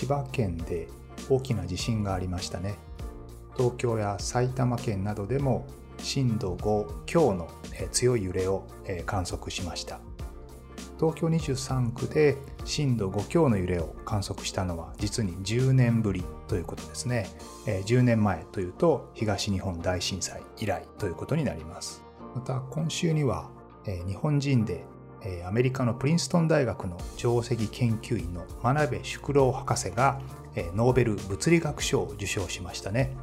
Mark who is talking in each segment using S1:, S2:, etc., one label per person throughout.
S1: 千葉県で大きな地震がありましたね。東京や埼玉県などでも震度5強の強い揺れを観測しました。東京23区で震度5強の揺れを観測したのは実に10年ぶりということですね。10年前というと東日本大震災以来ということになります。また今週には日本人でアメリカのプリンストン大学の上席研究員の真鍋淑郎博士がノーベル物理学賞を受賞しましたね。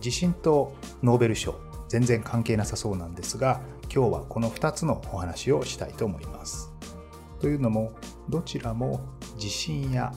S1: 地震とノーベル賞全然関係なさそうなんですが今日はこの2つのお話をしたいと思います。というのもどちらも地震や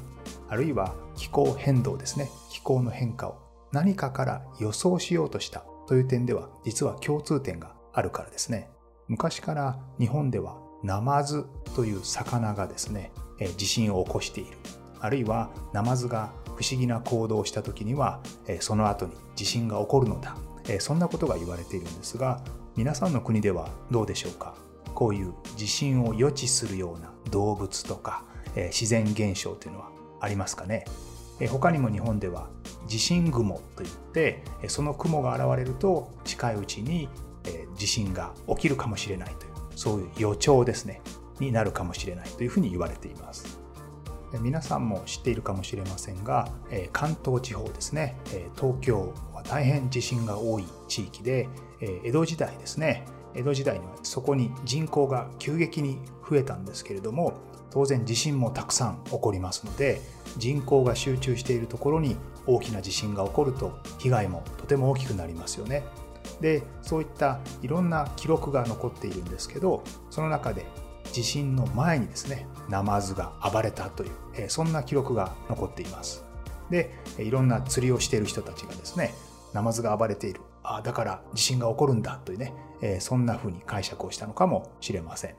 S1: あるいは気候変動ですね。気候の変化を何かから予想しようとしたという点では実は共通点があるからですね。昔から日本ではナマズという魚がですね地震を起こしている。あるいはナマズが不思議な行動をした時にはその後に地震が起こるのだ。そんなことが言われているんですが皆さんの国ではどうでしょうか？こういう地震を予知するような動物とか自然現象というのはありますかね？他にも日本では地震雲といってその雲が現れると近いうちに地震が起きるかもしれないという。そういう予兆ですね。になるかもしれないというふうに言われています。皆さんも知っているかもしれませんが関東地方ですね。東京は大変地震が多い地域で江戸時代ですね。江戸時代にはそこに人口が急激に増えたんですけれども当然地震もたくさん起こりますので人口が集中しているところに大きな地震が起こると被害もとても大きくなりますよね。でそういったいろんな記録が残っているんですけどその中で地震の前にですねナマズが暴れたという、えそんな記録が残っています。でいろんな釣りをしている人たちがですねナマズが暴れている。あだから地震が起こるんだというね、えそんな風に解釈をしたのかもしれません。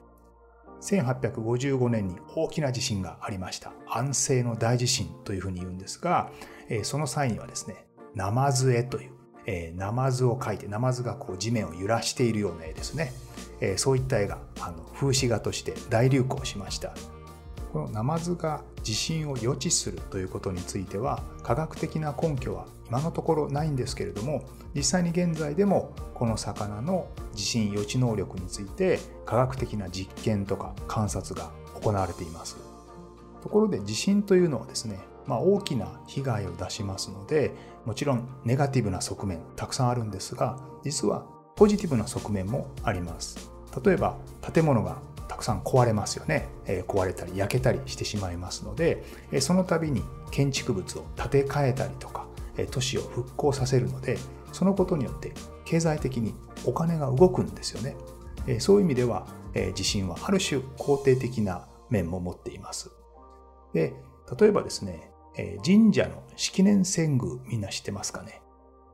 S1: 1855年に大きな地震がありました。安政の大地震というふうに言うんですが、えその際にはですねナマズ絵というえー、ナマズを描いてナマズがこう地面を揺らしているような絵ですね、えー、そういった絵があの風刺画として大流行しました。このナマズが地震を予知するということについては科学的な根拠は今のところないんですけれども実際に現在でもこの魚の地震予知能力について科学的な実験とか観察が行われています。ところで地震というのはですねまあ、大きな被害を出しますのでもちろんネガティブな側面たくさんあるんですが実はポジティブな側面もあります。例えば建物がたくさん壊れますよね、え、壊れたり焼けたりしてしまいますので、え、その度に建築物を建て替えたりとか、え、都市を復興させるのでそのことによって経済的にお金が動くんですよね、えそういう意味では、え地震はある種肯定的な面も持っています。で例えばですね神社の式年遷宮みんな知ってますかね？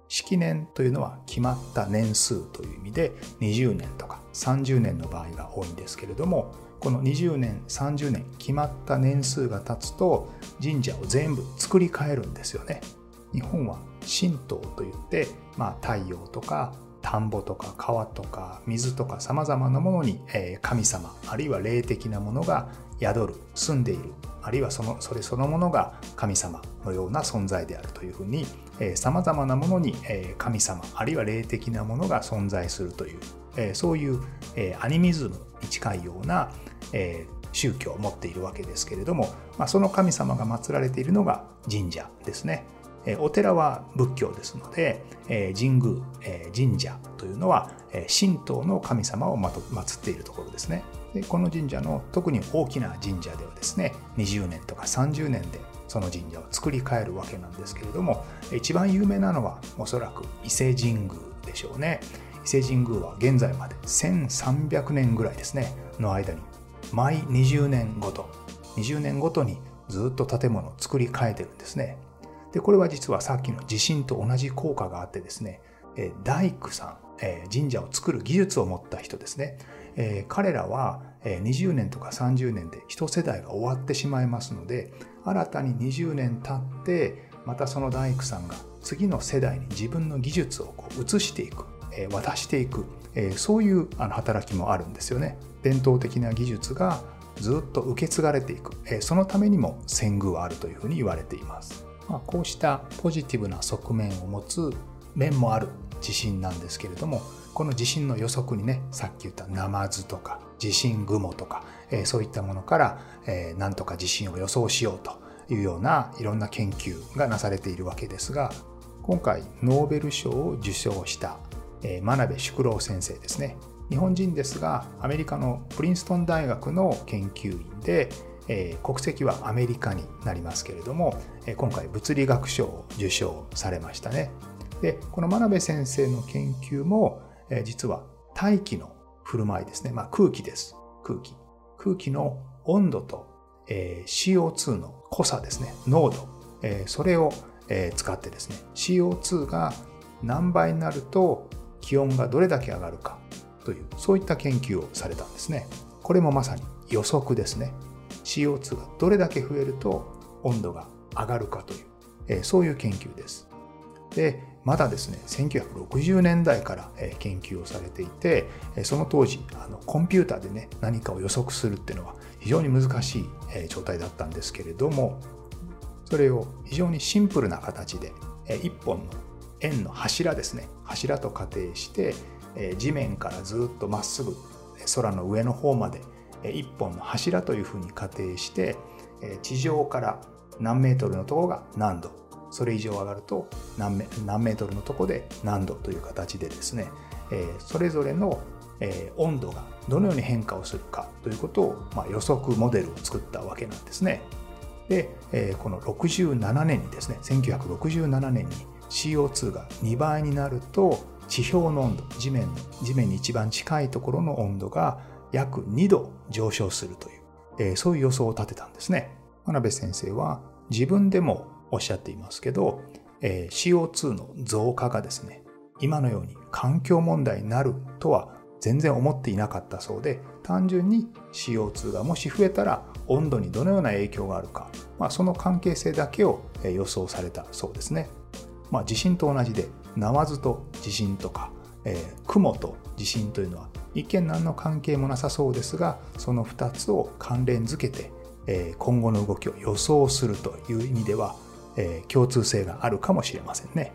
S1: 式年というのは決まった年数という意味で20年とか30年の場合が多いんですけれどもこの20年30年決まった年数が経つと神社を全部作り変えるんですよね。日本は神道といって、まあ、太陽とか田んぼとか川とか水とかさまざまなものに神様あるいは霊的なものが宿る住んでいるあるいはそのそれそのものが神様のような存在であるというふうにさまざまなものに、え、神様あるいは霊的なものが存在するという、え、そういう、え、アニミズムに近いような、え、宗教を持っているわけですけれども、ま、その神様が祀られているのが神社ですね。お寺は仏教ですので、神宮、神社というのは神道の神様を祀っているところですね。でこの神社の特に大きな神社ではですね20年とか30年でその神社を作り変えるわけなんですけれども一番有名なのはおそらく伊勢神宮でしょうね伊勢神宮は現在まで1300年ぐらいですねの間に毎20年ごと20年ごとにずっと建物を作り変えてるんですねでこれは実はさっきの地震と同じ効果があってですね大工さん神社を作る技術を持った人ですね。彼らは20年とか30年で一世代が終わってしまいますので新たに20年経ってまたその大工さんが次の世代に自分の技術をこう移していく渡していくそういう働きもあるんですよね。伝統的な技術がずっと受け継がれていく。そのためにも遷宮はあるというふうに言われています、まあ、こうしたポジティブな側面を持つ面もある。地震なんですけれどもこの地震の予測にねさっき言ったナマズとか地震雲とか、えー、そういったものから、えー、なんとか地震を予想しようというようないろんな研究がなされているわけですが今回ノーベル賞を受賞した、えー、真鍋淑郎先生ですね。日本人ですがアメリカのプリンストン大学の研究員で、えー、国籍はアメリカになりますけれども、えー、今回物理学賞を受賞されましたね。でこの真鍋先生の研究も、え、実は大気の振る舞いですね。まあ、空気です。空気。空気の温度と、え、CO2 の濃さですね。濃度。え、それを、え、使ってですね。CO2 が何倍になると気温がどれだけ上がるかという、そういった研究をされたんですね。これもまさに予測ですね。CO2 がどれだけ増えると温度が上がるかという、え、そういう研究です。で、まだですね、1960年代から研究をされていて、その当時、あのコンピューターでね、何かを予測するっていうのは非常に難しい状態だったんですけれども、それを非常にシンプルな形で、一本の円の柱ですね、柱と仮定して、地面からずっとまっすぐ空の上の方まで一本の柱というふうに仮定して、地上から何メートルのところが何度それ以上上がると何メ何メートルのとこで何度という形でですね、えー、それぞれの、えー、温度がどのように変化をするかということを、まあ、予測モデルを作ったわけなんですね。で、えー、この67年にですね1967年に CO2 が2倍になると地表の温度地面地面に一番近いところの温度が約2度上昇するという、えー、そういう予想を立てたんですね。真鍋先生は自分でもおっしゃっていますけど、えー、CO2 の増加がですね、今のように環境問題になるとは全然思っていなかったそうで、単純に CO2 がもし増えたら温度にどのような影響があるか、まあ、その関係性だけを予想されたそうですね。まあ、地震と同じで、ナマズと地震とか、えー、雲と地震というのは一見何の関係もなさそうですが、その2つを関連づけて、えー、今後の動きを予想するという意味では、えー、共通性があるかもしれませんね。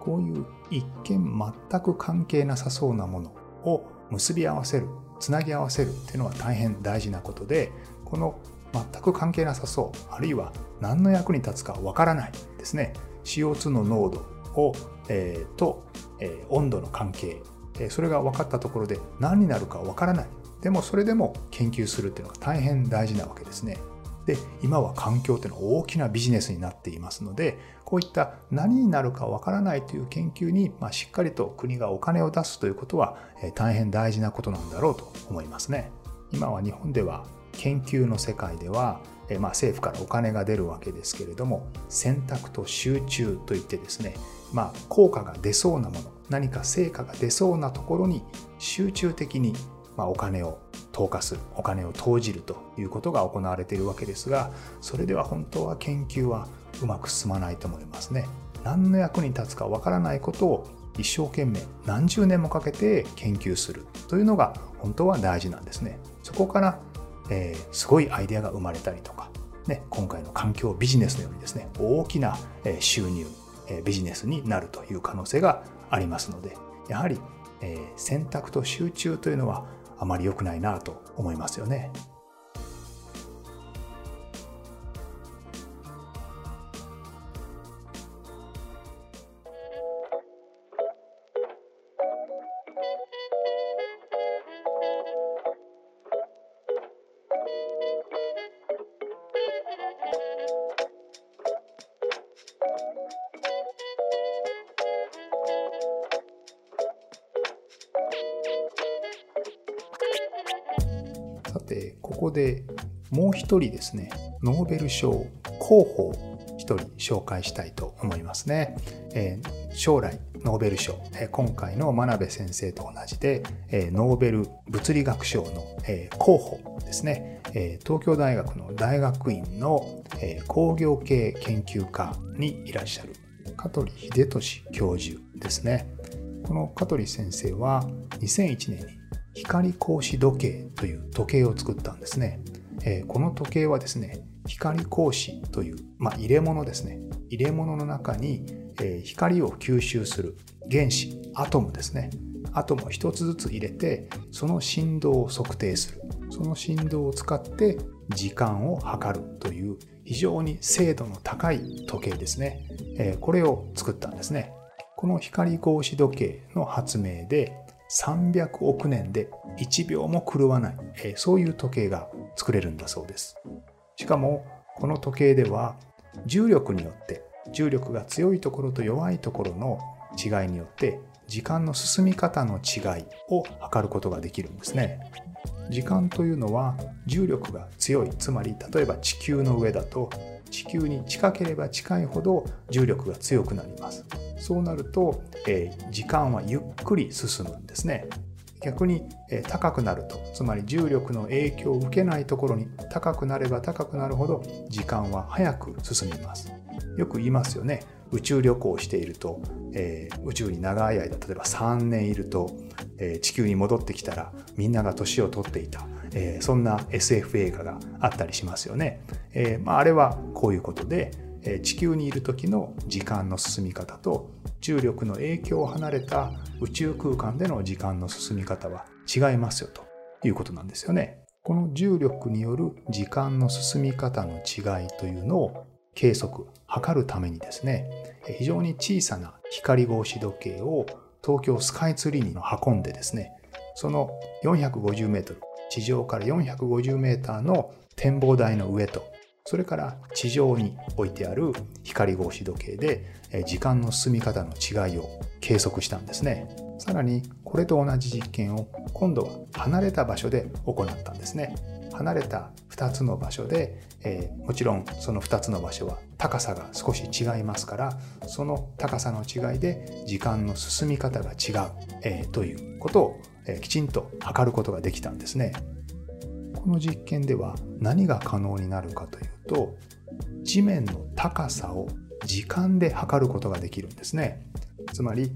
S1: こういう一見全く関係なさそうなものを結び合わせる、つなぎ合わせるっていうのは大変大事なことで、この全く関係なさそう、あるいは何の役に立つかわからないですね。CO2 の濃度を、えー、と、えー、温度の関係、え、それが分かったところで何になるかわからない。でもそれでも研究するっていうのが大変大事なわけですね。で今は環境というのは大きなビジネスになっていますのでこういった何になるかわからないという研究に、まあ、しっかりと国がお金を出すということは、え大変大事なことなんだろうと思いますね。今は日本では研究の世界では、えまあ、政府からお金が出るわけですけれども選択と集中といってですね、まあ、効果が出そうなもの何か成果が出そうなところに集中的にまあ、お金を投下するお金を投じるということが行われているわけですがそれでは本当は研究はうまく進まないと思いますね。何の役に立つかわからないことを一生懸命何十年もかけて研究するというのが本当は大事なんですね。そこから、えー、すごいアイデアが生まれたりとか、ね、今回の環境ビジネスのようにですね大きな収入ビジネスになるという可能性がありますのでやはり選択と集中というのはあまり良くないなと思いますよね。ここでもう一人ですね、ノーベル賞候補を一人紹介したいと思いますね。えー、将来ノーベル賞、えー、今回の真鍋先生と同じで、えー、ノーベル物理学賞の、えー、候補ですね、えー、東京大学の大学院の、えー、工業系研究科にいらっしゃる香取秀俊教授ですね。この香取先生は2001年に光格子時計という時計を作ったんですね。えー、この時計はですね、光格子という、まあ、入れ物ですね。入れ物の中に、えー、光を吸収する原子、アトムですね。アトムを一つずつ入れて、その振動を測定する。その振動を使って時間を測るという非常に精度の高い時計ですね。えー、これを作ったんですね。この光格子時計の発明で300億年で1秒も狂わない、えそういう時計が作れるんだそうです。しかもこの時計では重力によって重力が強いところと弱いところの違いによって時間の進み方の違いを測ることができるんですね。時間というのは重力が強いつまり例えば地球の上だと地球に近ければ近いほど重力が強くなりますそうなると、えー、時間はゆっくり進むんですね。逆に、えー、高くなるとつまり重力の影響を受けないところに高くなれば高くなるほど時間は早く進みます。よく言いますよね。宇宙旅行をしていると、えー、宇宙に長い間例えば3年いると、えー、地球に戻ってきたらみんなが年を取っていた、えー、そんな SF 映画があったりしますよね。えまあ、あれはこういうことで、地球にいる時の時間の進み方と重力の影響を離れた宇宙空間での時間の進み方は違いますよということなんですよね。この重力による時間の進み方の違いというのを計測、測るためにですね、非常に小さな光格子時計を東京スカイツリーに運んでですね、その450メートル、地上から450メーターの展望台の上と、それから地上に置いてある光格子時計で時間の進み方の違いを計測したんですね。さらにこれと同じ実験を今度は離れた場所で行ったんですね。離れた2つの場所で、えー、もちろんその2つの場所は高さが少し違いますからその高さの違いで時間の進み方が違う、えー、ということを、えー、きちんと測ることができたんですね。この実験では何が可能になるかというと地面の高さを時間で測ることができるんですね。つまり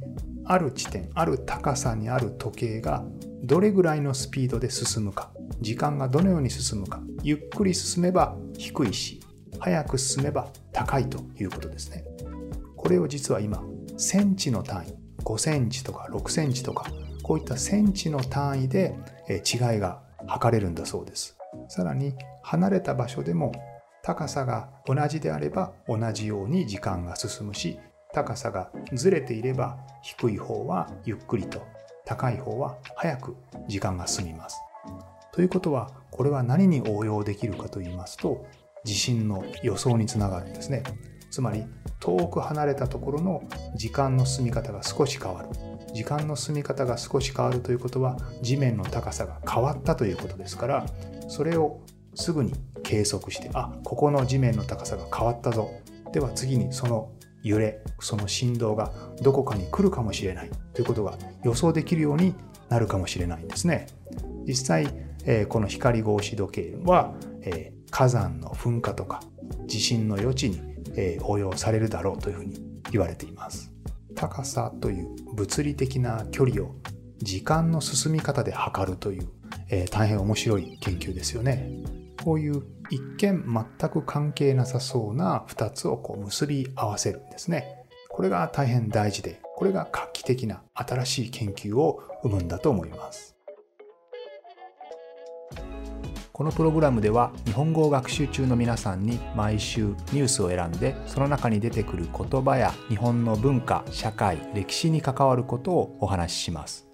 S1: ある地点ある高さにある時計がどれぐらいのスピードで進むか時間がどのように進むかゆっくり進めば低いし早く進めば高いということですねこれを実は今センチの単位5センチとか6センチとかこういったセンチの単位で違いが測れるんだそうです。さらに離れた場所でも高さが同じであれば同じように時間が進むし高さがずれていれば低い方はゆっくりと高い方は早く時間が進みます。ということはこれは何に応用できるかと言いますと地震の予想につながるんですね。つまり遠く離れたところの時間の進み方が少し変わる。時間の進み方が少し変わるということは地面の高さが変わったということですからそれをすぐに計測してあここの地面の高さが変わったぞでは次にその揺れその振動がどこかに来るかもしれないということが予想できるようになるかもしれないんですね実際この光格子時計は、火山の噴火とか地震の余地に、応用されるだろうというふうに言われています。高さという物理的な距離を時間の進み方で測るという、えー、大変面白い研究ですよね。こういう一見全く関係なさそうな2つをこう結び合わせるんですね。これが大変大事で、これが画期的な新しい研究を生むんだと思います。このプログラムでは日本語を学習中の皆さんに毎週ニュースを選んでその中に出てくる言葉や日本の文化社会歴史に関わることをお話しします。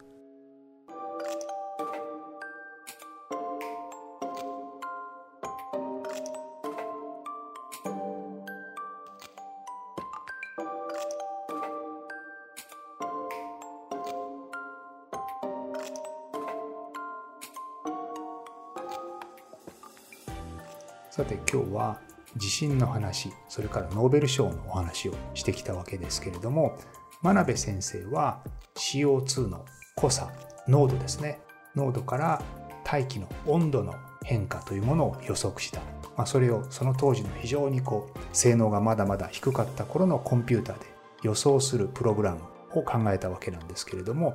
S1: さて今日は地震の話それからノーベル賞のお話をしてきたわけですけれども真鍋先生は CO2 の濃さ濃度ですね。濃度から大気の温度の変化というものを予測した、まあ、それをその当時の非常にこう性能がまだまだ低かった頃のコンピューターで予想するプログラムを考えたわけなんですけれども、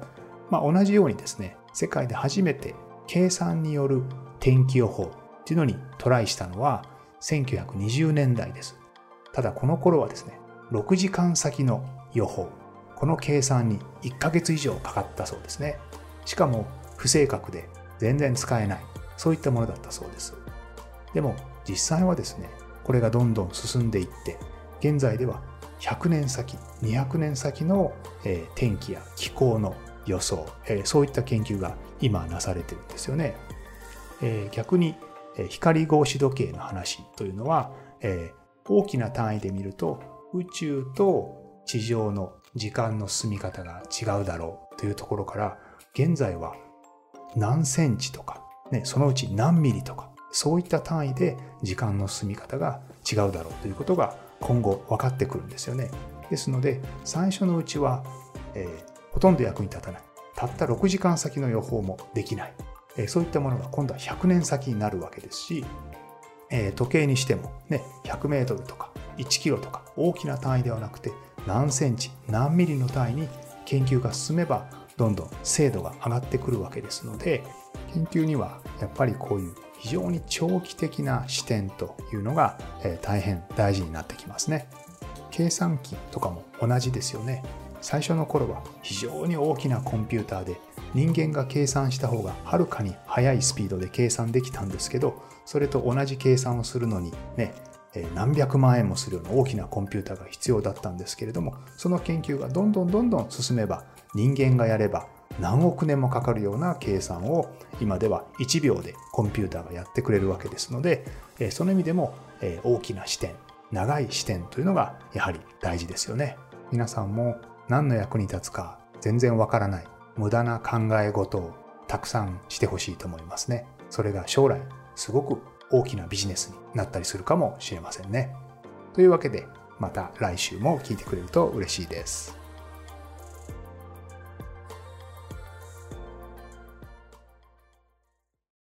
S1: まあ、同じようにですね世界で初めて計算による天気予報っていうのにトライしたのは1920年代です。ただこの頃はですね6時間先の予報。この計算に1ヶ月以上かかったそうですね。しかも不正確で全然使えない。そういったものだったそうです。でも実際はですねこれがどんどん進んでいって現在では100年先200年先の、えー、天気や気候の予想、えー、そういった研究が今なされてるんですよね、えー、逆に、光格子時計の話というのは、え大きな単位で見ると宇宙と地上の時間の進み方が違うだろうというところから現在は何センチとか、ね、そのうち何ミリとかそういった単位で時間の進み方が違うだろうということが今後分かってくるんですよね。ですので最初のうちは、えー、ほとんど役に立たないたった6時間先の予報もできない、え、そういったものが今度は100年先になるわけですし、え、時計にしても、ね、100メートルとか1キロとか大きな単位ではなくて何センチ何ミリの単位に研究が進めばどんどん精度が上がってくるわけですので研究にはやっぱりこういう非常に長期的な視点というのが大変大事になってきますね。計算機とかも同じですよね。最初の頃は非常に大きなコンピューターで人間が計算した方がはるかに速いスピードで計算できたんですけどそれと同じ計算をするのにね何百万円もするような大きなコンピューターが必要だったんですけれどもその研究がどんどんどんどん進めば人間がやれば何億年もかかるような計算を今では1秒でコンピューターがやってくれるわけですのでその意味でも大きな視点長い視点というのがやはり大事ですよね。皆さんも何の役に立つか全然わからない無駄な考え事をたくさんしてほしいと思いますね。それが将来すごく大きなビジネスになったりするかもしれませんね。というわけでまた来週も聞いてくれると嬉しいです。